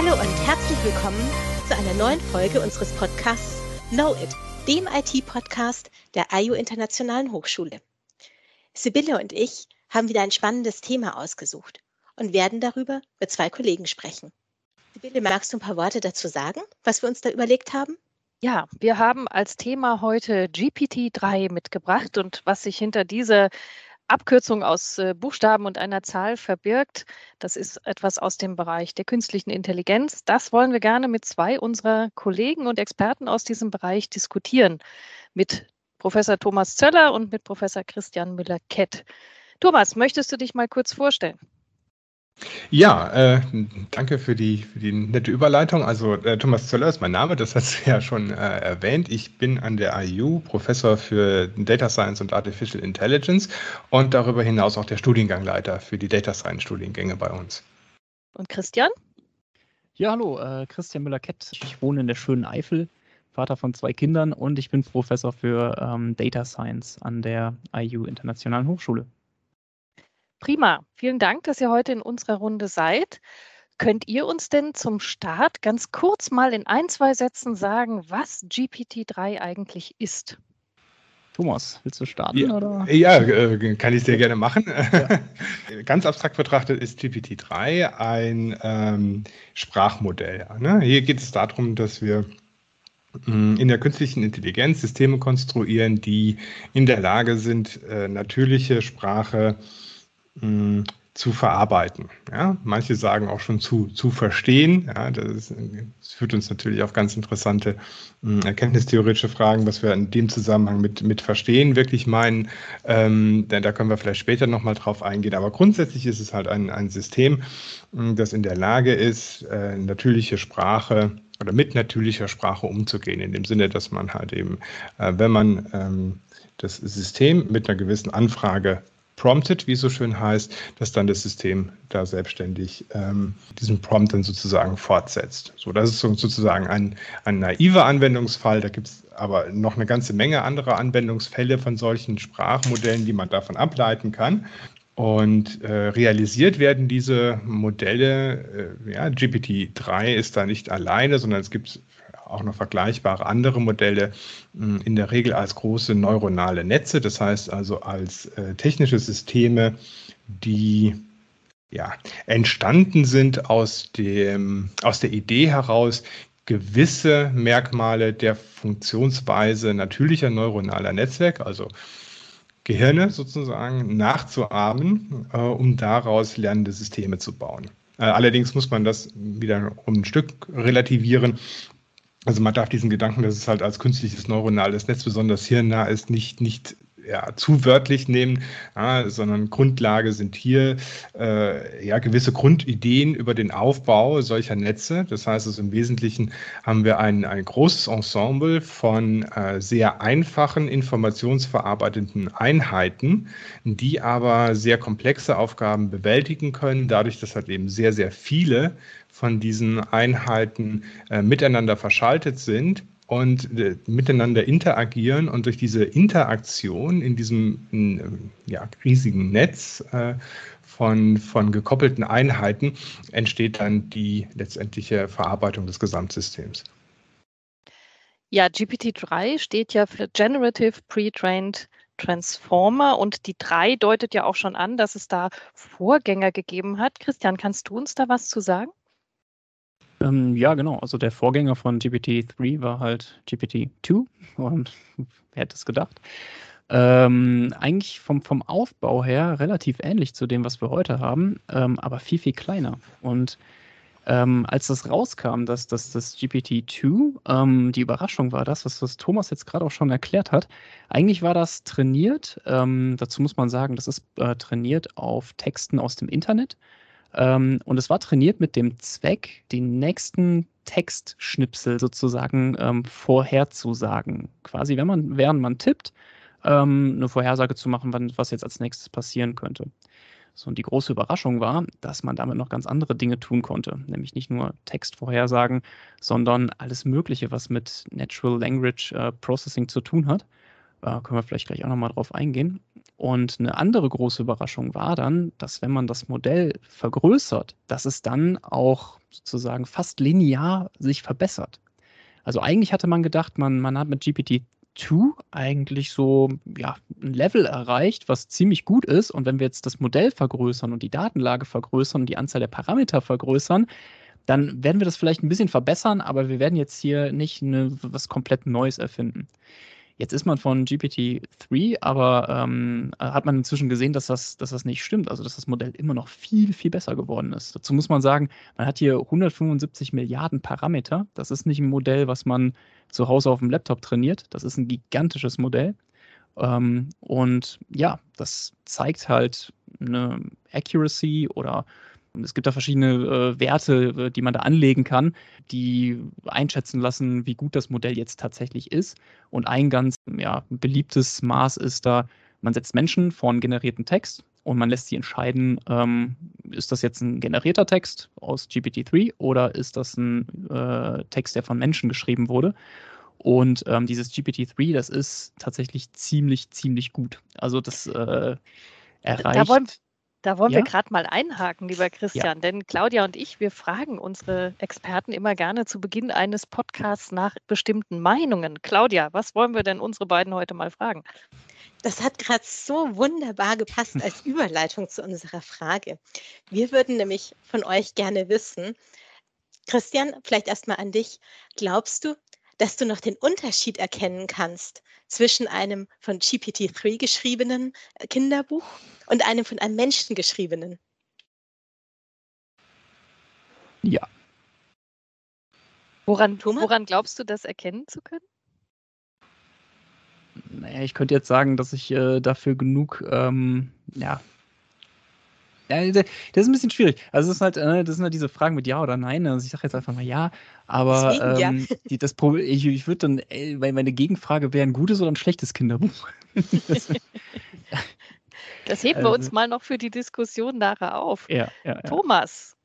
Hallo und herzlich willkommen zu einer neuen Folge unseres Podcasts Know It, dem IT-Podcast der IU Internationalen Hochschule. Sibylle und ich haben wieder ein spannendes Thema ausgesucht und werden darüber mit zwei Kollegen sprechen. Sibylle, magst du ein paar Worte dazu sagen, was wir uns da überlegt haben? Ja, wir haben als Thema heute GPT-3 mitgebracht und was sich hinter dieser Abkürzung aus äh, Buchstaben und einer Zahl verbirgt, das ist etwas aus dem Bereich der künstlichen Intelligenz. Das wollen wir gerne mit zwei unserer Kollegen und Experten aus diesem Bereich diskutieren, mit Professor Thomas Zöller und mit Professor Christian Müller-Kett. Thomas, möchtest du dich mal kurz vorstellen? Ja, äh, danke für die, für die nette Überleitung. Also äh, Thomas Zöller ist mein Name, das hast du ja schon äh, erwähnt. Ich bin an der IU Professor für Data Science und Artificial Intelligence und darüber hinaus auch der Studiengangleiter für die Data Science Studiengänge bei uns. Und Christian? Ja, hallo, äh, Christian Müller-Kett. Ich wohne in der schönen Eifel, Vater von zwei Kindern und ich bin Professor für ähm, Data Science an der IU Internationalen Hochschule. Prima. Vielen Dank, dass ihr heute in unserer Runde seid. Könnt ihr uns denn zum Start ganz kurz mal in ein, zwei Sätzen sagen, was GPT-3 eigentlich ist? Thomas, willst du starten? Ja, oder? ja äh, kann ich sehr gerne machen. Ja. Ganz abstrakt betrachtet ist GPT-3 ein ähm, Sprachmodell. Ne? Hier geht es darum, dass wir mm, in der künstlichen Intelligenz Systeme konstruieren, die in der Lage sind, äh, natürliche Sprache äh, mh, zu verarbeiten. Ja? Manche sagen auch schon zu, zu verstehen. Ja? Das, ist, das führt uns natürlich auf ganz interessante mh, erkenntnistheoretische Fragen, was wir in dem Zusammenhang mit, mit Verstehen wirklich meinen. Ähm, denn da können wir vielleicht später nochmal drauf eingehen. Aber grundsätzlich ist es halt ein, ein System, mh, das in der Lage ist, äh, natürliche Sprache oder mit natürlicher Sprache umzugehen, in dem Sinne, dass man halt eben, äh, wenn man ähm, das System mit einer gewissen Anfrage prompted, wie es so schön heißt, dass dann das System da selbstständig ähm, diesen Prompt dann sozusagen fortsetzt. So, das ist sozusagen ein, ein naiver Anwendungsfall. Da gibt es aber noch eine ganze Menge anderer Anwendungsfälle von solchen Sprachmodellen, die man davon ableiten kann. Und äh, realisiert werden diese Modelle, äh, ja, GPT-3 ist da nicht alleine, sondern es gibt auch noch vergleichbare andere Modelle, in der Regel als große neuronale Netze, das heißt also als äh, technische Systeme, die ja, entstanden sind aus, dem, aus der Idee heraus, gewisse Merkmale der Funktionsweise natürlicher neuronaler Netzwerke, also Gehirne sozusagen, nachzuahmen, äh, um daraus lernende Systeme zu bauen. Äh, allerdings muss man das wieder um ein Stück relativieren. Also man darf diesen Gedanken, dass es halt als künstliches neuronales Netz besonders hirnnah ist, nicht, nicht ja, zu wörtlich nehmen, ja, sondern Grundlage sind hier äh, ja, gewisse Grundideen über den Aufbau solcher Netze. Das heißt, also im Wesentlichen haben wir ein, ein großes Ensemble von äh, sehr einfachen informationsverarbeitenden Einheiten, die aber sehr komplexe Aufgaben bewältigen können, dadurch, dass halt eben sehr, sehr viele von diesen Einheiten äh, miteinander verschaltet sind und äh, miteinander interagieren und durch diese Interaktion in diesem ähm, ja, riesigen Netz äh, von, von gekoppelten Einheiten entsteht dann die letztendliche Verarbeitung des Gesamtsystems. Ja, GPT-3 steht ja für Generative Pre-Trained Transformer und die 3 deutet ja auch schon an, dass es da Vorgänger gegeben hat. Christian, kannst du uns da was zu sagen? Ähm, ja, genau. Also der Vorgänger von GPT-3 war halt GPT-2. Und wer hätte es gedacht? Ähm, eigentlich vom, vom Aufbau her relativ ähnlich zu dem, was wir heute haben, ähm, aber viel, viel kleiner. Und ähm, als das rauskam, dass, dass das GPT-2, ähm, die Überraschung war das, was, was Thomas jetzt gerade auch schon erklärt hat. Eigentlich war das trainiert, ähm, dazu muss man sagen, das ist äh, trainiert auf Texten aus dem Internet. Ähm, und es war trainiert mit dem Zweck, die nächsten Textschnipsel sozusagen ähm, vorherzusagen. Quasi, wenn man, während man tippt, ähm, eine Vorhersage zu machen, wann, was jetzt als nächstes passieren könnte. So, und die große Überraschung war, dass man damit noch ganz andere Dinge tun konnte. Nämlich nicht nur Textvorhersagen, sondern alles Mögliche, was mit Natural Language äh, Processing zu tun hat. Äh, können wir vielleicht gleich auch nochmal drauf eingehen. Und eine andere große Überraschung war dann, dass wenn man das Modell vergrößert, dass es dann auch sozusagen fast linear sich verbessert. Also eigentlich hatte man gedacht, man, man hat mit GPT 2 eigentlich so ja, ein Level erreicht, was ziemlich gut ist. Und wenn wir jetzt das Modell vergrößern und die Datenlage vergrößern und die Anzahl der Parameter vergrößern, dann werden wir das vielleicht ein bisschen verbessern, aber wir werden jetzt hier nicht eine, was komplett Neues erfinden. Jetzt ist man von GPT-3, aber ähm, hat man inzwischen gesehen, dass das, dass das nicht stimmt, also dass das Modell immer noch viel, viel besser geworden ist. Dazu muss man sagen, man hat hier 175 Milliarden Parameter. Das ist nicht ein Modell, was man zu Hause auf dem Laptop trainiert. Das ist ein gigantisches Modell. Ähm, und ja, das zeigt halt eine Accuracy oder es gibt da verschiedene äh, Werte, äh, die man da anlegen kann, die einschätzen lassen, wie gut das Modell jetzt tatsächlich ist. Und ein ganz ja, beliebtes Maß ist da, man setzt Menschen vor einen generierten Text und man lässt sie entscheiden, ähm, ist das jetzt ein generierter Text aus GPT-3 oder ist das ein äh, Text, der von Menschen geschrieben wurde. Und ähm, dieses GPT-3, das ist tatsächlich ziemlich, ziemlich gut. Also das äh, erreicht. Da wollen, da wollen ja? wir gerade mal einhaken, lieber Christian, ja. denn Claudia und ich, wir fragen unsere Experten immer gerne zu Beginn eines Podcasts nach bestimmten Meinungen. Claudia, was wollen wir denn unsere beiden heute mal fragen? Das hat gerade so wunderbar gepasst als Überleitung zu unserer Frage. Wir würden nämlich von euch gerne wissen, Christian, vielleicht erstmal an dich. Glaubst du, dass du noch den Unterschied erkennen kannst zwischen einem von GPT-3 geschriebenen äh, Kinderbuch und einem von einem Menschen geschriebenen. Ja. Woran, woran glaubst du, das erkennen zu können? Naja, ich könnte jetzt sagen, dass ich äh, dafür genug ähm, ja, ja, das ist ein bisschen schwierig. Also, es ist halt, äh, das sind halt diese Fragen mit Ja oder Nein. Also, ich sage jetzt einfach mal Ja, aber Deswegen, ähm, ja. die, das Problem, ich, ich würde dann, ey, äh, meine Gegenfrage wäre ein gutes oder ein schlechtes Kinderbuch. das heben wir uns also mal noch für die Diskussion nachher auf. Ja, ja, ja. Thomas.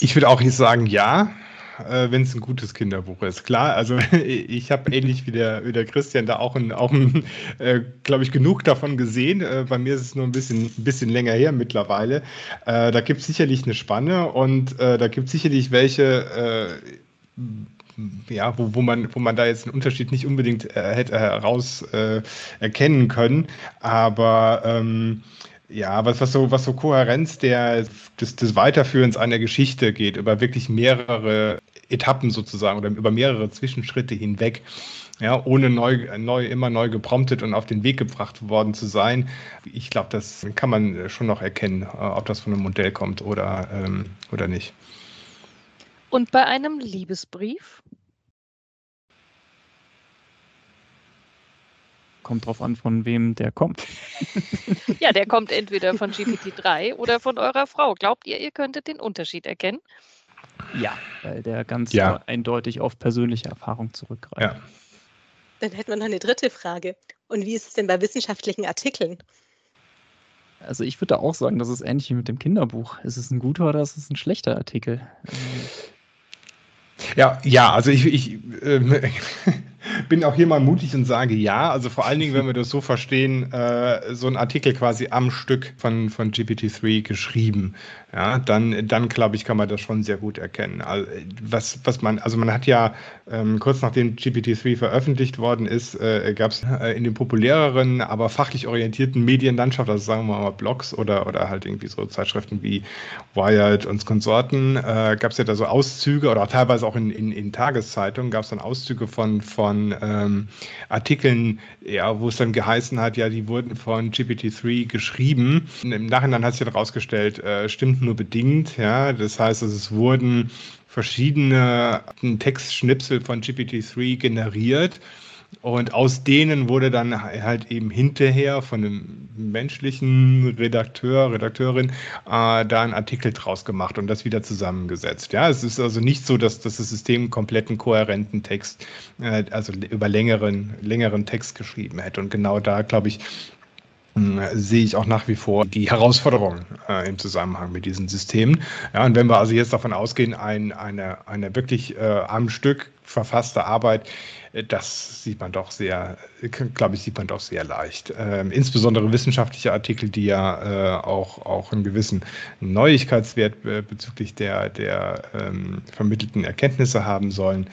Ich würde auch jetzt sagen Ja äh, wenn es ein gutes Kinderbuch ist. Klar, also ich habe ähnlich wie der, wie der Christian da auch, ein, auch ein, äh, glaube ich, genug davon gesehen. Äh, bei mir ist es nur ein bisschen, ein bisschen länger her mittlerweile. Äh, da gibt es sicherlich eine Spanne und äh, da gibt es sicherlich welche, äh, ja, wo, wo, man, wo man da jetzt einen Unterschied nicht unbedingt hätte heraus erkennen können. Aber ähm, ja, was, was, so, was so Kohärenz der, des, des Weiterführens einer Geschichte geht, über wirklich mehrere Etappen sozusagen oder über mehrere Zwischenschritte hinweg, ja, ohne neu, neu, immer neu gepromptet und auf den Weg gebracht worden zu sein. Ich glaube, das kann man schon noch erkennen, äh, ob das von einem Modell kommt oder, ähm, oder nicht. Und bei einem Liebesbrief? Kommt drauf an, von wem der kommt. ja, der kommt entweder von GPT-3 oder von eurer Frau. Glaubt ihr, ihr könntet den Unterschied erkennen? Ja, weil der ganz ja. eindeutig auf persönliche Erfahrung zurückgreift. Ja. Dann hätten wir noch eine dritte Frage. Und wie ist es denn bei wissenschaftlichen Artikeln? Also ich würde auch sagen, das ist ähnlich wie mit dem Kinderbuch. Ist es ein guter oder ist es ein schlechter Artikel? Ja, ja, also ich, ich äh, bin auch hier mal mutig und sage ja. Also vor allen Dingen, wenn wir das so verstehen, äh, so ein Artikel quasi am Stück von, von GPT-3 geschrieben. Ja, dann, dann glaube ich, kann man das schon sehr gut erkennen. Also, was, was man, also man hat ja ähm, kurz nachdem GPT-3 veröffentlicht worden ist, äh, gab es äh, in den populäreren, aber fachlich orientierten Medienlandschaft, also sagen wir mal Blogs oder, oder halt irgendwie so Zeitschriften wie Wired und Konsorten, äh, gab es ja da so Auszüge oder auch teilweise auch in, in, in Tageszeitungen gab es dann Auszüge von, von ähm, Artikeln, ja, wo es dann geheißen hat, ja, die wurden von GPT-3 geschrieben. Im Nachhinein hat sich dann rausgestellt, äh, stimmt nur bedingt. Ja, das heißt, also es wurden verschiedene Textschnipsel von GPT-3 generiert. Und aus denen wurde dann halt eben hinterher von einem menschlichen Redakteur, Redakteurin äh, da ein Artikel draus gemacht und das wieder zusammengesetzt. Ja, es ist also nicht so, dass, dass das System kompletten kohärenten Text, äh, also über längeren, längeren Text geschrieben hätte. Und genau da, glaube ich, sehe ich auch nach wie vor die Herausforderung äh, im Zusammenhang mit diesen Systemen. Ja, und wenn wir also jetzt davon ausgehen, ein, eine, eine wirklich äh, am Stück verfasste Arbeit, äh, das sieht man doch sehr, glaube ich, sieht man doch sehr leicht. Ähm, insbesondere wissenschaftliche Artikel, die ja äh, auch, auch einen gewissen Neuigkeitswert äh, bezüglich der, der ähm, vermittelten Erkenntnisse haben sollen,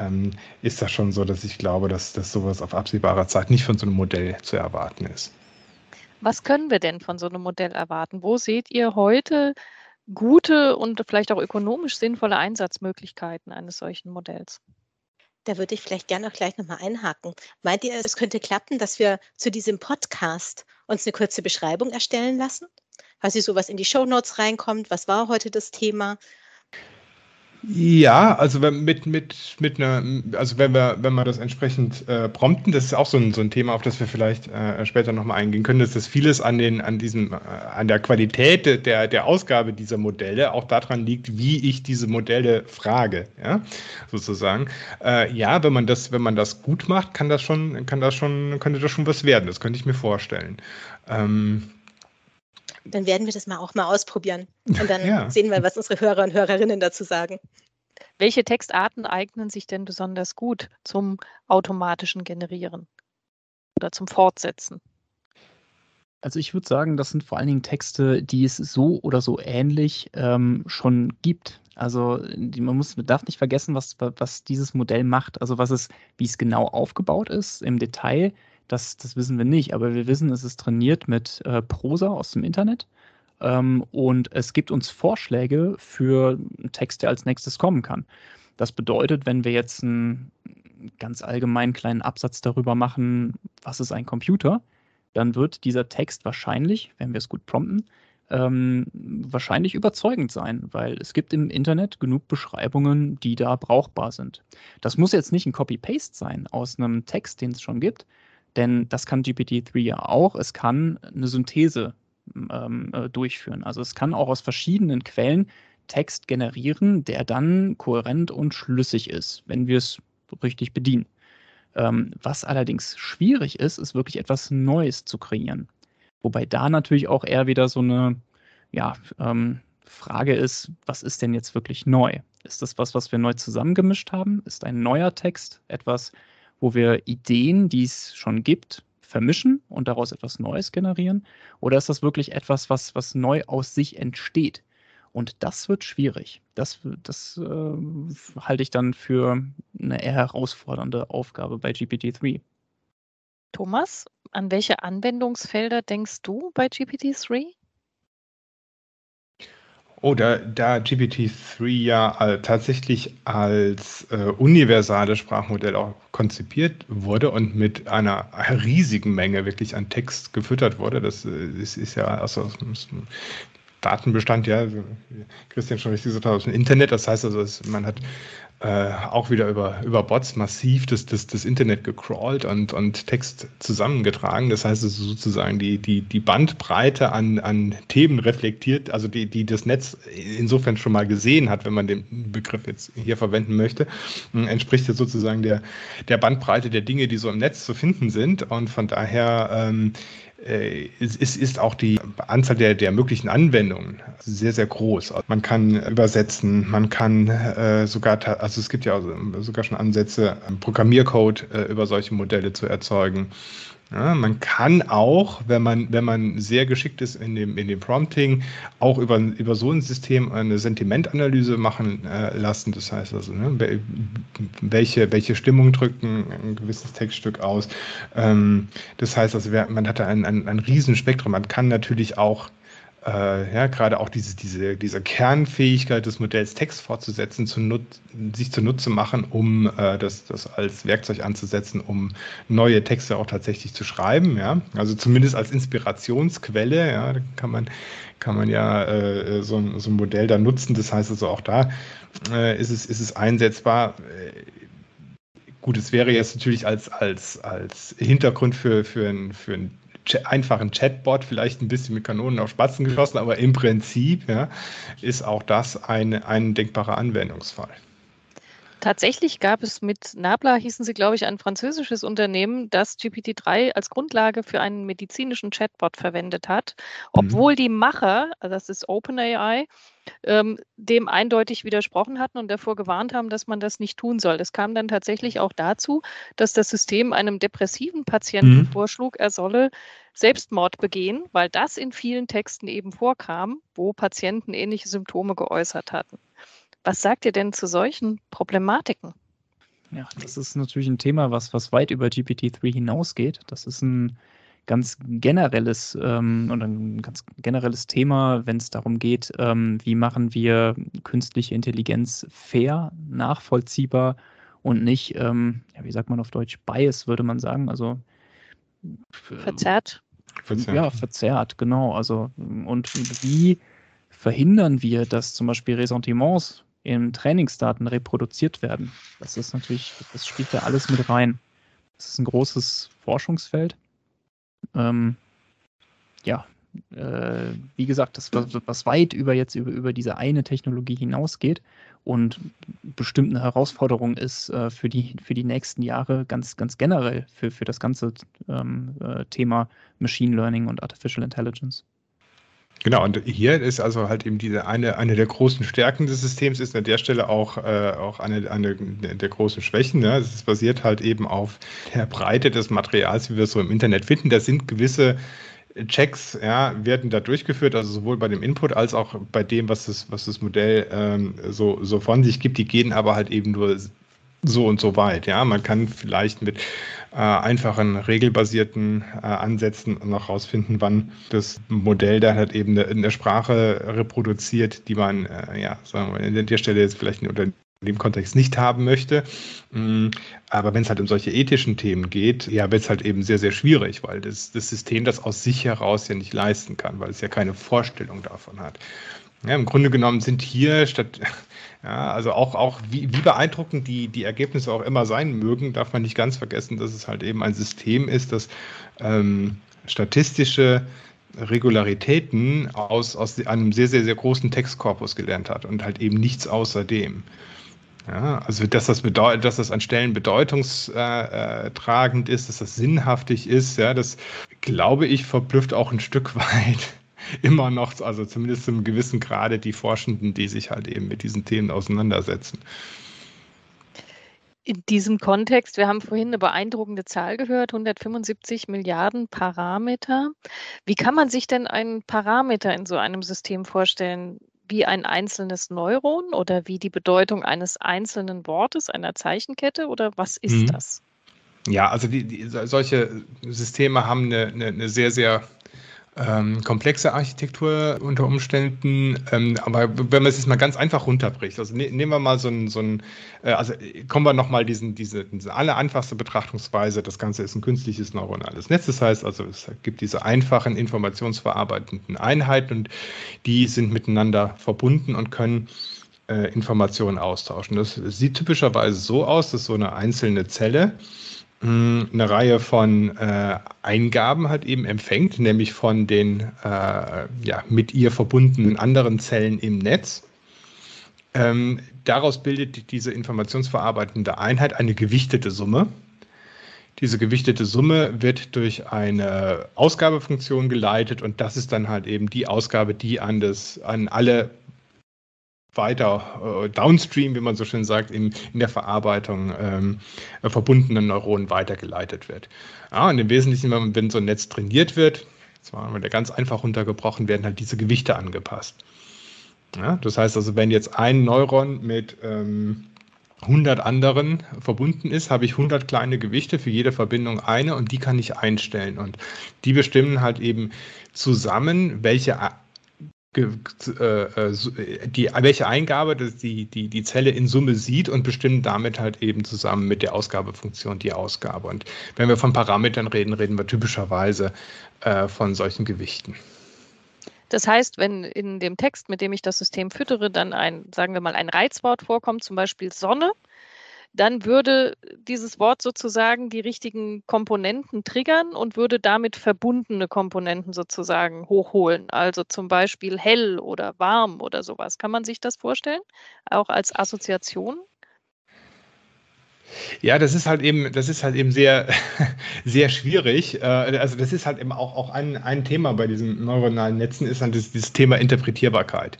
ähm, ist das schon so, dass ich glaube, dass, dass sowas auf absehbarer Zeit nicht von so einem Modell zu erwarten ist. Was können wir denn von so einem Modell erwarten? Wo seht ihr heute gute und vielleicht auch ökonomisch sinnvolle Einsatzmöglichkeiten eines solchen Modells? Da würde ich vielleicht gerne auch gleich nochmal einhaken. Meint ihr, es könnte klappen, dass wir zu diesem Podcast uns eine kurze Beschreibung erstellen lassen? Quasi sowas in die Show Notes reinkommt. Was war heute das Thema? Ja, also mit, mit, mit einer, also wenn wir, wenn wir das entsprechend äh, prompten, das ist auch so ein, so ein Thema, auf das wir vielleicht äh, später nochmal eingehen können, dass das vieles an den, an diesem, äh, an der Qualität der, der Ausgabe dieser Modelle auch daran liegt, wie ich diese Modelle frage, ja, sozusagen. Äh, ja, wenn man das, wenn man das gut macht, kann das schon, kann das schon, könnte das schon was werden. Das könnte ich mir vorstellen. Ähm, dann werden wir das mal auch mal ausprobieren. Und dann ja. sehen wir, was unsere Hörer und Hörerinnen dazu sagen. Welche Textarten eignen sich denn besonders gut zum automatischen Generieren oder zum Fortsetzen? Also ich würde sagen, das sind vor allen Dingen Texte, die es so oder so ähnlich ähm, schon gibt. Also die, man muss, man darf nicht vergessen, was, was dieses Modell macht. Also was es, wie es genau aufgebaut ist im Detail, das, das wissen wir nicht, aber wir wissen, es ist trainiert mit äh, Prosa aus dem Internet. Ähm, und es gibt uns Vorschläge für einen Text, der als nächstes kommen kann. Das bedeutet, wenn wir jetzt einen ganz allgemeinen kleinen Absatz darüber machen, was ist ein Computer, dann wird dieser Text wahrscheinlich, wenn wir es gut prompten, ähm, wahrscheinlich überzeugend sein, weil es gibt im Internet genug Beschreibungen, die da brauchbar sind. Das muss jetzt nicht ein Copy-Paste sein aus einem Text, den es schon gibt, denn das kann GPT-3 ja auch. Es kann eine Synthese ähm, äh, durchführen. Also es kann auch aus verschiedenen Quellen Text generieren, der dann kohärent und schlüssig ist, wenn wir es richtig bedienen. Ähm, was allerdings schwierig ist, ist wirklich etwas Neues zu kreieren. Wobei da natürlich auch eher wieder so eine ja, ähm, Frage ist, was ist denn jetzt wirklich neu? Ist das was, was wir neu zusammengemischt haben? Ist ein neuer Text etwas, wo wir Ideen, die es schon gibt, vermischen und daraus etwas Neues generieren? Oder ist das wirklich etwas, was, was neu aus sich entsteht? Und das wird schwierig. Das, das äh, halte ich dann für eine eher herausfordernde Aufgabe bei GPT-3. Thomas, an welche Anwendungsfelder denkst du bei GPT-3? Oh, da, da GPT-3 ja tatsächlich als äh, universales Sprachmodell auch konzipiert wurde und mit einer riesigen Menge wirklich an Text gefüttert wurde, das, das äh, ist ja also, Datenbestand, ja, Christian schon richtig gesagt aus dem Internet. Das heißt also, man hat äh, auch wieder über, über Bots massiv das, das, das Internet gecrawlt und, und Text zusammengetragen. Das heißt, es ist sozusagen die, die, die Bandbreite an, an Themen reflektiert, also die, die das Netz insofern schon mal gesehen hat, wenn man den Begriff jetzt hier verwenden möchte, entspricht jetzt sozusagen der, der Bandbreite der Dinge, die so im Netz zu finden sind. Und von daher ähm, äh, es ist, ist auch die Anzahl der, der möglichen Anwendungen sehr, sehr groß. Man kann übersetzen, man kann äh, sogar, also es gibt ja sogar schon Ansätze, Programmiercode äh, über solche Modelle zu erzeugen. Ja, man kann auch, wenn man, wenn man sehr geschickt ist in dem, in dem Prompting, auch über, über so ein System eine Sentimentanalyse machen äh, lassen. Das heißt also, ne, welche, welche Stimmung drückt ein, ein gewisses Textstück aus. Ähm, das heißt also, man hat da ein, ein, ein Riesenspektrum. Man kann natürlich auch äh, ja, gerade auch diese, diese, diese Kernfähigkeit des Modells Text fortzusetzen, zu nut sich zunutze machen, um äh, das, das als Werkzeug anzusetzen, um neue Texte auch tatsächlich zu schreiben. Ja? Also zumindest als Inspirationsquelle, ja, kann man, kann man ja äh, so, so ein Modell da nutzen. Das heißt also auch da äh, ist, es, ist es einsetzbar. Äh, gut, es wäre jetzt natürlich als, als, als Hintergrund für, für ein, für ein einfachen Chatbot, vielleicht ein bisschen mit Kanonen auf Spatzen geschossen, aber im Prinzip ja, ist auch das ein, ein denkbarer Anwendungsfall. Tatsächlich gab es mit Nabla, hießen sie, glaube ich, ein französisches Unternehmen, das GPT-3 als Grundlage für einen medizinischen Chatbot verwendet hat, mhm. obwohl mhm. die Macher, also das ist OpenAI, ähm, dem eindeutig widersprochen hatten und davor gewarnt haben, dass man das nicht tun soll. Das kam dann tatsächlich auch dazu, dass das System einem depressiven Patienten mhm. vorschlug, er solle Selbstmord begehen, weil das in vielen Texten eben vorkam, wo Patienten ähnliche Symptome geäußert hatten. Was sagt ihr denn zu solchen Problematiken? Ja, das ist natürlich ein Thema, was, was weit über GPT-3 hinausgeht. Das ist ein ganz generelles ähm, oder ein ganz generelles Thema, wenn es darum geht, ähm, wie machen wir künstliche Intelligenz fair, nachvollziehbar und nicht, ähm, ja, wie sagt man auf Deutsch, bias, würde man sagen. Also verzerrt. verzerrt. Ja, verzerrt, genau. Also und wie verhindern wir, dass zum Beispiel Ressentiments in Trainingsdaten reproduziert werden. Das ist natürlich, das spielt da alles mit rein. Das ist ein großes Forschungsfeld. Ähm, ja, äh, wie gesagt, das was, weit über jetzt über, über diese eine Technologie hinausgeht und bestimmt eine Herausforderung ist äh, für, die, für die nächsten Jahre ganz, ganz generell für, für das ganze ähm, äh, Thema Machine Learning und Artificial Intelligence. Genau, und hier ist also halt eben diese eine, eine der großen Stärken des Systems ist an der Stelle auch, äh, auch eine, eine der großen Schwächen. Ne? Es basiert halt eben auf der Breite des Materials, wie wir es so im Internet finden. Da sind gewisse Checks ja, werden da durchgeführt, also sowohl bei dem Input als auch bei dem, was das, was das Modell ähm, so, so von sich gibt. Die gehen aber halt eben nur so und so weit. Ja, man kann vielleicht mit äh, einfachen regelbasierten äh, Ansätzen noch rausfinden, wann das Modell da halt eben eine, eine Sprache reproduziert, die man, äh, ja, sagen wir, an der Stelle jetzt vielleicht unter dem Kontext nicht haben möchte. Mm, aber wenn es halt um solche ethischen Themen geht, ja, wird es halt eben sehr, sehr schwierig, weil das, das System das aus sich heraus ja nicht leisten kann, weil es ja keine Vorstellung davon hat. Ja, Im Grunde genommen sind hier statt, ja, also auch, auch wie, wie beeindruckend die, die Ergebnisse auch immer sein mögen, darf man nicht ganz vergessen, dass es halt eben ein System ist, das ähm, statistische Regularitäten aus, aus einem sehr, sehr, sehr großen Textkorpus gelernt hat und halt eben nichts außerdem. Ja, also dass das dass das an Stellen bedeutungstragend ist, dass das sinnhaftig ist, ja, das glaube ich verblüfft auch ein Stück weit immer noch, also zumindest zum gewissen Grade die Forschenden, die sich halt eben mit diesen Themen auseinandersetzen. In diesem Kontext, wir haben vorhin eine beeindruckende Zahl gehört, 175 Milliarden Parameter. Wie kann man sich denn einen Parameter in so einem System vorstellen? Wie ein einzelnes Neuron oder wie die Bedeutung eines einzelnen Wortes, einer Zeichenkette oder was ist mhm. das? Ja, also die, die, solche Systeme haben eine, eine, eine sehr, sehr ähm, komplexe Architektur unter Umständen. Ähm, aber wenn man es jetzt mal ganz einfach runterbricht, also ne, nehmen wir mal so ein, so ein äh, also kommen wir nochmal diesen, diese, diese alle einfachste Betrachtungsweise, das Ganze ist ein künstliches neuronales Netz. Das heißt also, es gibt diese einfachen informationsverarbeitenden Einheiten und die sind miteinander verbunden und können äh, Informationen austauschen. Das sieht typischerweise so aus, dass so eine einzelne Zelle eine Reihe von äh, Eingaben halt eben empfängt, nämlich von den äh, ja, mit ihr verbundenen anderen Zellen im Netz. Ähm, daraus bildet diese informationsverarbeitende Einheit eine gewichtete Summe. Diese gewichtete Summe wird durch eine Ausgabefunktion geleitet und das ist dann halt eben die Ausgabe, die an, das, an alle weiter äh, downstream, wie man so schön sagt, in, in der Verarbeitung ähm, äh, verbundenen Neuronen weitergeleitet wird. Ja, und im Wesentlichen, wenn, wenn so ein Netz trainiert wird, zwar wird ganz einfach runtergebrochen, werden halt diese Gewichte angepasst. Ja, das heißt also, wenn jetzt ein Neuron mit ähm, 100 anderen verbunden ist, habe ich 100 kleine Gewichte, für jede Verbindung eine und die kann ich einstellen. Und die bestimmen halt eben zusammen, welche die, welche Eingabe die, die, die Zelle in Summe sieht und bestimmen damit halt eben zusammen mit der Ausgabefunktion die Ausgabe. Und wenn wir von Parametern reden, reden wir typischerweise äh, von solchen Gewichten. Das heißt, wenn in dem Text, mit dem ich das System füttere, dann ein, sagen wir mal, ein Reizwort vorkommt, zum Beispiel Sonne, dann würde dieses Wort sozusagen die richtigen Komponenten triggern und würde damit verbundene Komponenten sozusagen hochholen. Also zum Beispiel hell oder warm oder sowas. Kann man sich das vorstellen? Auch als Assoziation? Ja, das ist halt eben, das ist halt eben sehr, sehr schwierig. Äh, also das ist halt eben auch, auch ein, ein Thema bei diesen neuronalen Netzen, ist halt dieses, dieses Thema Interpretierbarkeit.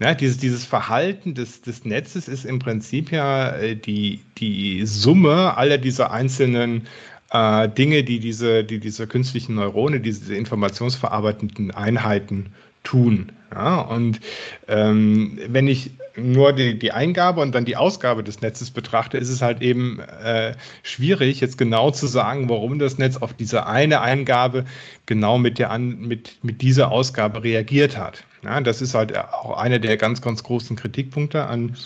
Ja, dieses, dieses Verhalten des, des Netzes ist im Prinzip ja äh, die, die Summe aller dieser einzelnen äh, Dinge, die diese, die diese künstlichen Neurone, diese informationsverarbeitenden Einheiten tun. Ja, und ähm, wenn ich nur die, die Eingabe und dann die Ausgabe des Netzes betrachte, ist es halt eben äh, schwierig, jetzt genau zu sagen, warum das Netz auf diese eine Eingabe genau mit, der an, mit, mit dieser Ausgabe reagiert hat. Ja, das ist halt auch einer der ganz, ganz großen Kritikpunkte an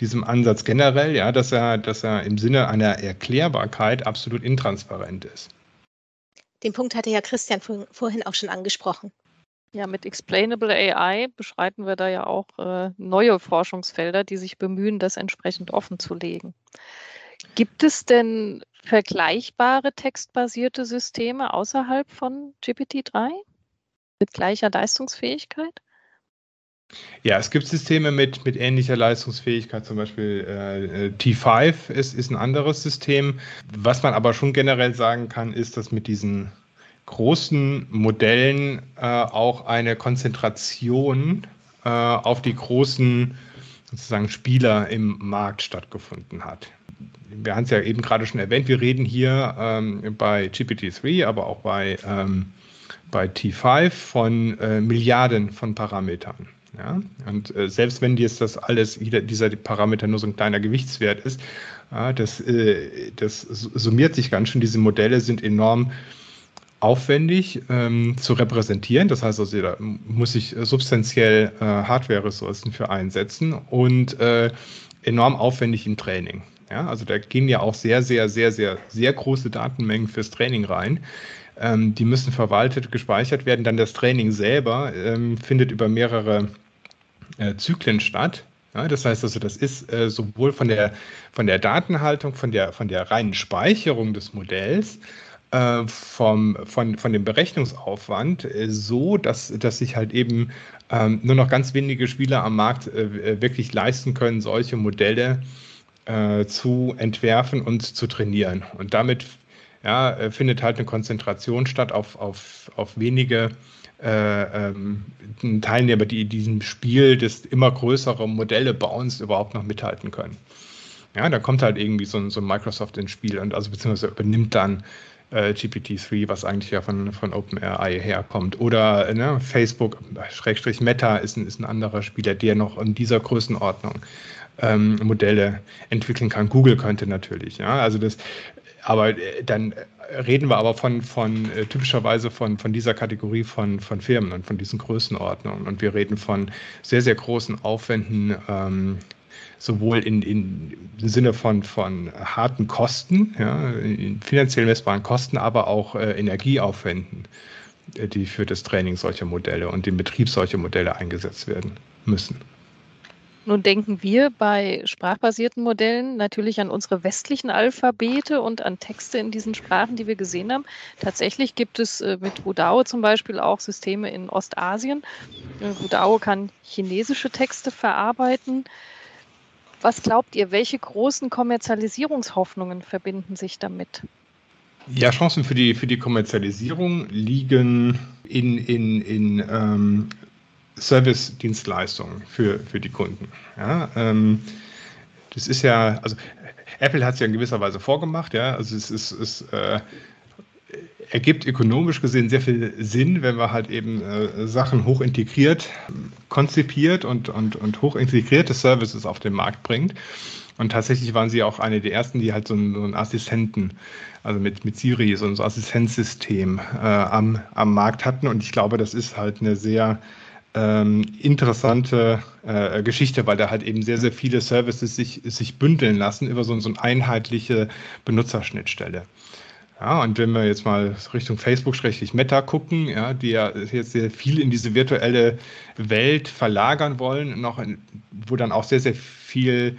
diesem Ansatz generell, ja, dass er, dass er im Sinne einer Erklärbarkeit absolut intransparent ist. Den Punkt hatte ja Christian vorhin auch schon angesprochen. Ja, mit Explainable AI beschreiten wir da ja auch äh, neue Forschungsfelder, die sich bemühen, das entsprechend offen zu legen. Gibt es denn vergleichbare textbasierte Systeme außerhalb von GPT-3 mit gleicher Leistungsfähigkeit? Ja, es gibt Systeme mit, mit ähnlicher Leistungsfähigkeit, zum Beispiel äh, äh T5 ist, ist ein anderes System. Was man aber schon generell sagen kann, ist, dass mit diesen großen Modellen äh, auch eine Konzentration äh, auf die großen sozusagen Spieler im Markt stattgefunden hat. Wir haben es ja eben gerade schon erwähnt, wir reden hier ähm, bei GPT-3, aber auch bei, ähm, bei T5 von äh, Milliarden von Parametern. Ja? Und äh, selbst wenn jetzt das alles, jeder dieser Parameter nur so ein kleiner Gewichtswert ist, ja, das, äh, das summiert sich ganz schön. Diese Modelle sind enorm aufwendig ähm, zu repräsentieren. Das heißt also, da muss ich substanziell äh, Hardware-Ressourcen für einsetzen und äh, enorm aufwendig im Training. Ja, also da gehen ja auch sehr, sehr, sehr, sehr, sehr große Datenmengen fürs Training rein. Ähm, die müssen verwaltet, gespeichert werden. Dann das Training selber ähm, findet über mehrere äh, Zyklen statt. Ja, das heißt also, das ist äh, sowohl von der, von der Datenhaltung, von der, von der reinen Speicherung des Modells, äh, vom, von, von dem Berechnungsaufwand äh, so, dass, dass sich halt eben ähm, nur noch ganz wenige Spieler am Markt äh, wirklich leisten können, solche Modelle äh, zu entwerfen und zu trainieren. Und damit ja, äh, findet halt eine Konzentration statt auf, auf, auf wenige äh, ähm, Teilnehmer, die in diesem Spiel des immer größeren Modellebauens überhaupt noch mithalten können. Ja, da kommt halt irgendwie so, so Microsoft ins Spiel und also beziehungsweise übernimmt dann äh, GPT-3, was eigentlich ja von, von OpenAI herkommt. Oder ne, Facebook, Schrägstrich Meta ist ein, ist ein anderer Spieler, der noch in dieser Größenordnung ähm, Modelle entwickeln kann. Google könnte natürlich, ja. Also das, aber äh, dann reden wir aber von, von äh, typischerweise von, von dieser Kategorie von, von Firmen und von diesen Größenordnungen. Und wir reden von sehr, sehr großen Aufwänden, ähm, sowohl in, in, im Sinne von, von harten Kosten, ja, finanziell messbaren Kosten, aber auch äh, Energieaufwänden, äh, die für das Training solcher Modelle und den Betrieb solcher Modelle eingesetzt werden müssen. Nun denken wir bei sprachbasierten Modellen natürlich an unsere westlichen Alphabete und an Texte in diesen Sprachen, die wir gesehen haben. Tatsächlich gibt es äh, mit Wudao zum Beispiel auch Systeme in Ostasien. Äh, Wudao kann chinesische Texte verarbeiten. Was glaubt ihr, welche großen Kommerzialisierungshoffnungen verbinden sich damit? Ja, Chancen für die, für die Kommerzialisierung liegen in, in, in ähm, Service-Dienstleistungen für, für die Kunden. Ja, ähm, das ist ja, also Apple hat es ja in gewisser Weise vorgemacht, ja, also es ist, es, äh, ergibt ökonomisch gesehen sehr viel Sinn, wenn wir halt eben äh, Sachen hoch integriert, konzipiert und, und, und hoch integrierte Services auf den Markt bringt. Und tatsächlich waren sie auch eine der ersten, die halt so einen, so einen Assistenten, also mit, mit Siri, so ein Assistenzsystem äh, am, am Markt hatten. Und ich glaube, das ist halt eine sehr ähm, interessante äh, Geschichte, weil da halt eben sehr, sehr viele Services sich, sich bündeln lassen über so, so eine einheitliche Benutzerschnittstelle. Ja, und wenn wir jetzt mal Richtung Facebook-Schräglich Meta gucken, ja, die ja jetzt sehr viel in diese virtuelle Welt verlagern wollen, noch in, wo dann auch sehr, sehr viel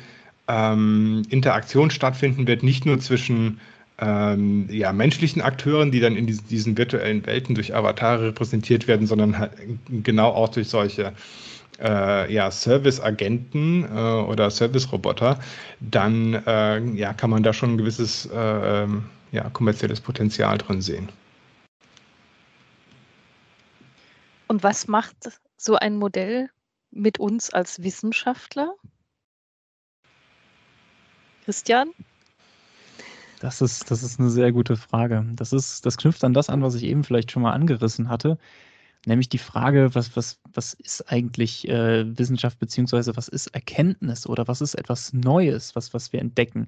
ähm, Interaktion stattfinden wird, nicht nur zwischen ähm, ja, menschlichen Akteuren, die dann in diesen, virtuellen Welten durch Avatare repräsentiert werden, sondern halt genau auch durch solche äh, ja, Service-Agenten äh, oder Service-Roboter, dann äh, ja, kann man da schon ein gewisses äh, ähm, ja, kommerzielles Potenzial drin sehen. Und was macht so ein Modell mit uns als Wissenschaftler? Christian? Das ist, das ist eine sehr gute Frage. Das, ist, das knüpft an das an, was ich eben vielleicht schon mal angerissen hatte, nämlich die Frage, was, was, was ist eigentlich äh, Wissenschaft, beziehungsweise was ist Erkenntnis oder was ist etwas Neues, was, was wir entdecken?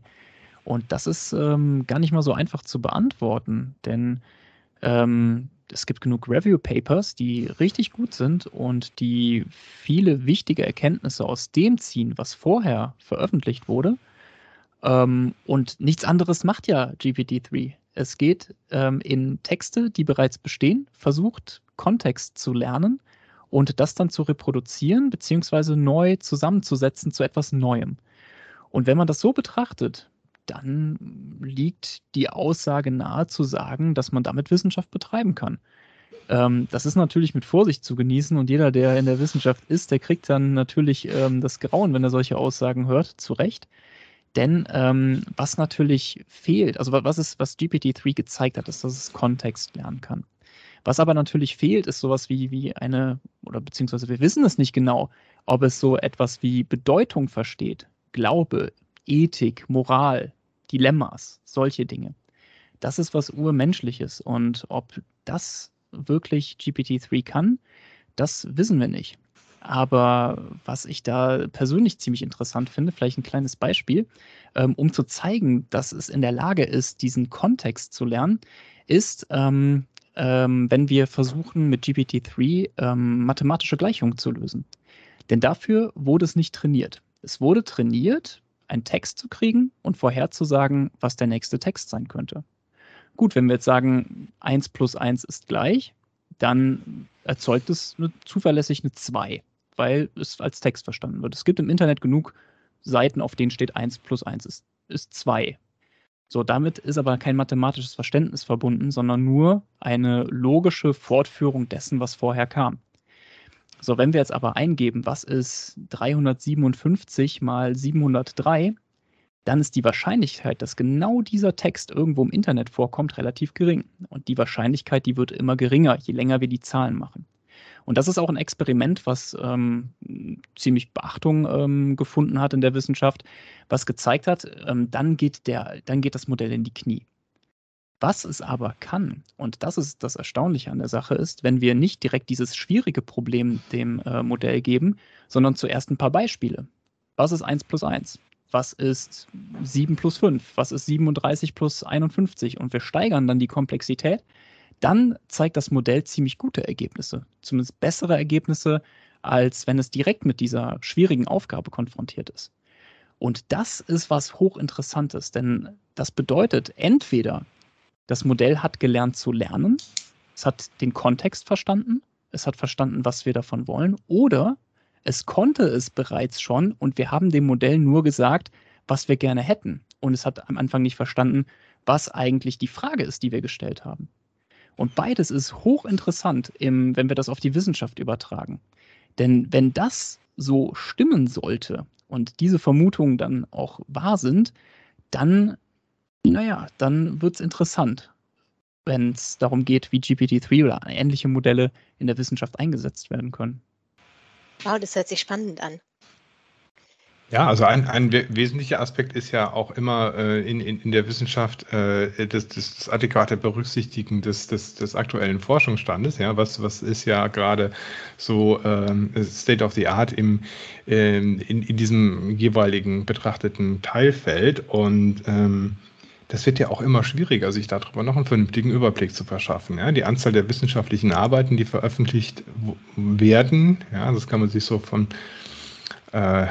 Und das ist ähm, gar nicht mal so einfach zu beantworten, denn ähm, es gibt genug Review-Papers, die richtig gut sind und die viele wichtige Erkenntnisse aus dem ziehen, was vorher veröffentlicht wurde. Ähm, und nichts anderes macht ja GPT-3. Es geht ähm, in Texte, die bereits bestehen, versucht Kontext zu lernen und das dann zu reproduzieren beziehungsweise neu zusammenzusetzen zu etwas Neuem. Und wenn man das so betrachtet, dann liegt die Aussage nahe zu sagen, dass man damit Wissenschaft betreiben kann. Ähm, das ist natürlich mit Vorsicht zu genießen und jeder, der in der Wissenschaft ist, der kriegt dann natürlich ähm, das Grauen, wenn er solche Aussagen hört, zu Recht. Denn ähm, was natürlich fehlt, also was, ist, was GPT-3 gezeigt hat, ist, dass es Kontext lernen kann. Was aber natürlich fehlt, ist sowas wie, wie eine, oder beziehungsweise wir wissen es nicht genau, ob es so etwas wie Bedeutung versteht, Glaube, Ethik, Moral, Dilemmas, solche Dinge. Das ist was Urmenschliches. Und ob das wirklich GPT-3 kann, das wissen wir nicht. Aber was ich da persönlich ziemlich interessant finde, vielleicht ein kleines Beispiel, ähm, um zu zeigen, dass es in der Lage ist, diesen Kontext zu lernen, ist, ähm, ähm, wenn wir versuchen, mit GPT-3 ähm, mathematische Gleichungen zu lösen. Denn dafür wurde es nicht trainiert. Es wurde trainiert, einen Text zu kriegen und vorherzusagen, was der nächste Text sein könnte. Gut, wenn wir jetzt sagen, 1 plus 1 ist gleich, dann erzeugt es eine, zuverlässig eine 2, weil es als Text verstanden wird. Es gibt im Internet genug Seiten, auf denen steht 1 plus 1 ist, ist 2. So, damit ist aber kein mathematisches Verständnis verbunden, sondern nur eine logische Fortführung dessen, was vorher kam. So, wenn wir jetzt aber eingeben, was ist 357 mal 703, dann ist die Wahrscheinlichkeit, dass genau dieser Text irgendwo im Internet vorkommt, relativ gering. Und die Wahrscheinlichkeit, die wird immer geringer, je länger wir die Zahlen machen. Und das ist auch ein Experiment, was ähm, ziemlich Beachtung ähm, gefunden hat in der Wissenschaft, was gezeigt hat, ähm, dann, geht der, dann geht das Modell in die Knie. Was es aber kann, und das ist das Erstaunliche an der Sache, ist, wenn wir nicht direkt dieses schwierige Problem dem äh, Modell geben, sondern zuerst ein paar Beispiele. Was ist 1 plus 1? Was ist 7 plus 5? Was ist 37 plus 51? Und wir steigern dann die Komplexität. Dann zeigt das Modell ziemlich gute Ergebnisse, zumindest bessere Ergebnisse, als wenn es direkt mit dieser schwierigen Aufgabe konfrontiert ist. Und das ist was hochinteressantes, denn das bedeutet entweder, das Modell hat gelernt zu lernen, es hat den Kontext verstanden, es hat verstanden, was wir davon wollen, oder es konnte es bereits schon und wir haben dem Modell nur gesagt, was wir gerne hätten. Und es hat am Anfang nicht verstanden, was eigentlich die Frage ist, die wir gestellt haben. Und beides ist hochinteressant, im, wenn wir das auf die Wissenschaft übertragen. Denn wenn das so stimmen sollte und diese Vermutungen dann auch wahr sind, dann naja, dann wird es interessant, wenn es darum geht, wie GPT-3 oder ähnliche Modelle in der Wissenschaft eingesetzt werden können. Wow, das hört sich spannend an. Ja, also ein, ein wesentlicher Aspekt ist ja auch immer äh, in, in, in der Wissenschaft äh, das, das, das adäquate Berücksichtigen des, des, des aktuellen Forschungsstandes. Ja, was, was ist ja gerade so ähm, State of the Art im, ähm, in, in diesem jeweiligen betrachteten Teilfeld und ähm, das wird ja auch immer schwieriger, sich darüber noch einen vernünftigen Überblick zu verschaffen. Ja? Die Anzahl der wissenschaftlichen Arbeiten, die veröffentlicht werden, ja, das kann man sich so von äh,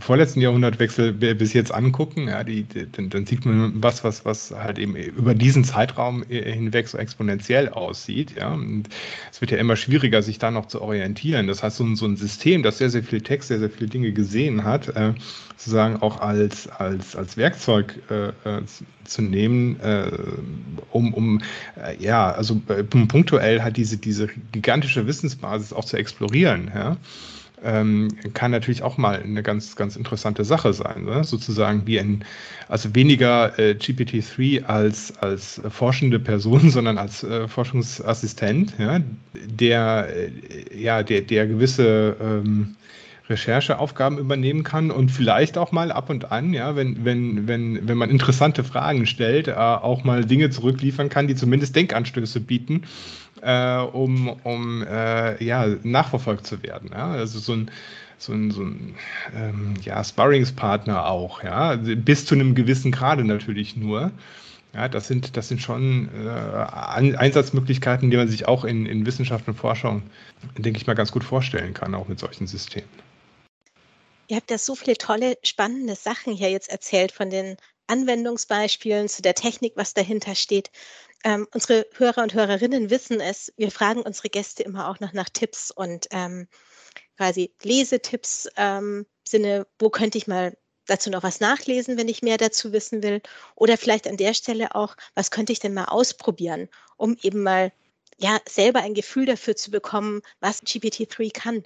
vorletzten Jahrhundertwechsel bis jetzt angucken, ja, die, die, dann, sieht man was, was, was halt eben über diesen Zeitraum hinweg so exponentiell aussieht. Ja. Und es wird ja immer schwieriger, sich da noch zu orientieren. Das heißt, so ein, so ein System, das sehr, sehr viel Text, sehr, sehr viele Dinge gesehen hat, äh, sozusagen auch als, als, als Werkzeug äh, äh zu nehmen, äh, um, um äh, ja, also punktuell halt diese, diese gigantische Wissensbasis auch zu explorieren. Ja ähm, kann natürlich auch mal eine ganz, ganz interessante Sache sein. Ne? Sozusagen wie ein, also weniger äh, GPT-3 als, als forschende Person, sondern als äh, Forschungsassistent, ja, der, äh, ja, der, der gewisse ähm, Rechercheaufgaben übernehmen kann und vielleicht auch mal ab und an, ja, wenn, wenn, wenn, wenn man interessante Fragen stellt, äh, auch mal Dinge zurückliefern kann, die zumindest Denkanstöße bieten, äh, um, um äh, ja, nachverfolgt zu werden. Ja? Also so ein so ein, so ein ähm, ja, Sparringspartner auch, ja, bis zu einem gewissen Grade natürlich nur. Ja, das sind, das sind schon äh, Einsatzmöglichkeiten, die man sich auch in, in Wissenschaft und Forschung, denke ich mal, ganz gut vorstellen kann, auch mit solchen Systemen. Ihr habt ja so viele tolle, spannende Sachen hier jetzt erzählt von den Anwendungsbeispielen zu der Technik, was dahinter steht. Ähm, unsere Hörer und Hörerinnen wissen es. Wir fragen unsere Gäste immer auch noch nach Tipps und ähm, quasi Lesetipps ähm, Sinne, wo könnte ich mal dazu noch was nachlesen, wenn ich mehr dazu wissen will? Oder vielleicht an der Stelle auch, was könnte ich denn mal ausprobieren, um eben mal ja selber ein Gefühl dafür zu bekommen, was GPT-3 kann.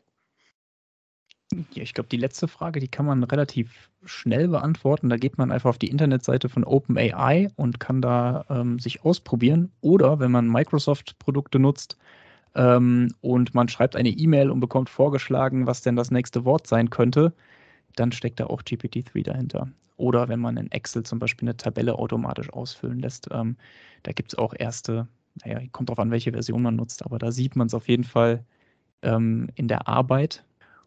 Ja, ich glaube, die letzte Frage, die kann man relativ schnell beantworten. Da geht man einfach auf die Internetseite von OpenAI und kann da ähm, sich ausprobieren. Oder wenn man Microsoft-Produkte nutzt ähm, und man schreibt eine E-Mail und bekommt vorgeschlagen, was denn das nächste Wort sein könnte, dann steckt da auch GPT-3 dahinter. Oder wenn man in Excel zum Beispiel eine Tabelle automatisch ausfüllen lässt, ähm, da gibt es auch erste, naja, kommt drauf an, welche Version man nutzt, aber da sieht man es auf jeden Fall ähm, in der Arbeit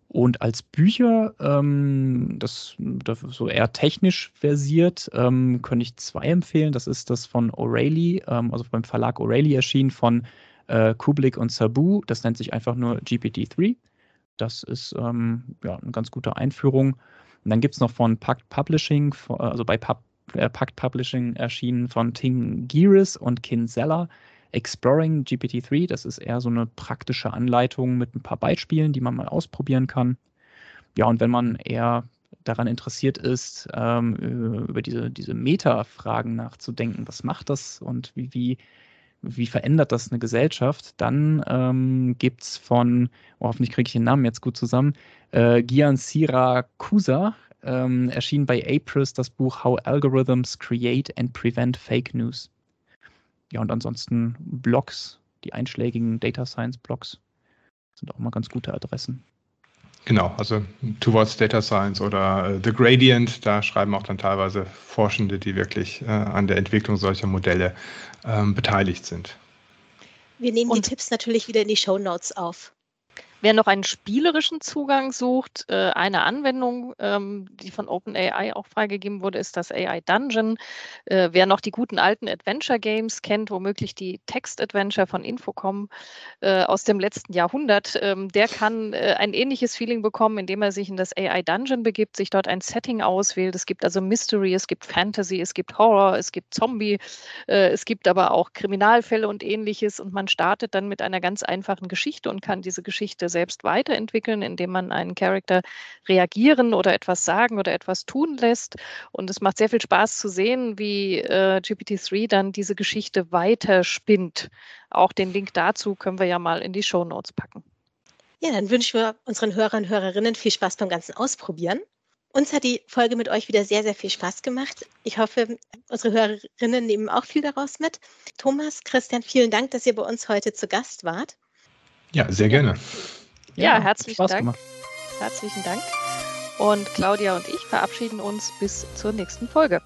und als Bücher, ähm, das, das so eher technisch versiert, ähm, könnte ich zwei empfehlen. Das ist das von O'Reilly, ähm, also beim Verlag O'Reilly erschienen von äh, Kublik und Sabu. Das nennt sich einfach nur GPT-3. Das ist ähm, ja, eine ganz gute Einführung. Und dann gibt es noch von Pact Publishing, also bei Pub, äh, Pact Publishing erschienen von Ting Giris und Kinsella. Exploring GPT-3, das ist eher so eine praktische Anleitung mit ein paar Beispielen, die man mal ausprobieren kann. Ja, und wenn man eher daran interessiert ist, ähm, über diese, diese Meta-Fragen nachzudenken, was macht das und wie, wie, wie verändert das eine Gesellschaft, dann ähm, gibt es von, oh, hoffentlich kriege ich den Namen jetzt gut zusammen, äh, Gian Siracusa, ähm, erschien bei Apris das Buch How Algorithms Create and Prevent Fake News. Ja, und ansonsten Blogs, die einschlägigen Data Science Blogs sind auch mal ganz gute Adressen. Genau, also Towards Data Science oder äh, The Gradient, da schreiben auch dann teilweise Forschende, die wirklich äh, an der Entwicklung solcher Modelle ähm, beteiligt sind. Wir nehmen Und die Tipps natürlich wieder in die Show Notes auf. Wer noch einen spielerischen Zugang sucht, äh, eine Anwendung, ähm, die von OpenAI auch freigegeben wurde, ist das AI Dungeon. Äh, wer noch die guten alten Adventure Games kennt, womöglich die Text-Adventure von Infocom äh, aus dem letzten Jahrhundert, ähm, der kann ein ähnliches Feeling bekommen, indem er sich in das AI Dungeon begibt, sich dort ein Setting auswählt. Es gibt also Mystery, es gibt Fantasy, es gibt Horror, es gibt Zombie, es gibt aber auch Kriminalfälle und ähnliches und man startet dann mit einer ganz einfachen Geschichte und kann diese Geschichte selbst weiterentwickeln, indem man einen Charakter reagieren oder etwas sagen oder etwas tun lässt. Und es macht sehr viel Spaß zu sehen, wie äh, GPT-3 dann diese Geschichte weiterspinnt. Auch den Link dazu können wir ja mal in die Show Notes packen. Ja, dann wünschen wir unseren Hörern und Hörerinnen viel Spaß beim ganzen Ausprobieren. Uns hat die Folge mit euch wieder sehr, sehr viel Spaß gemacht. Ich hoffe, unsere Hörerinnen nehmen auch viel daraus mit. Thomas, Christian, vielen Dank, dass ihr bei uns heute zu Gast wart. Ja, sehr gerne. Ja, ja herzlichen Dank. Gemacht. Herzlichen Dank. Und Claudia und ich verabschieden uns bis zur nächsten Folge.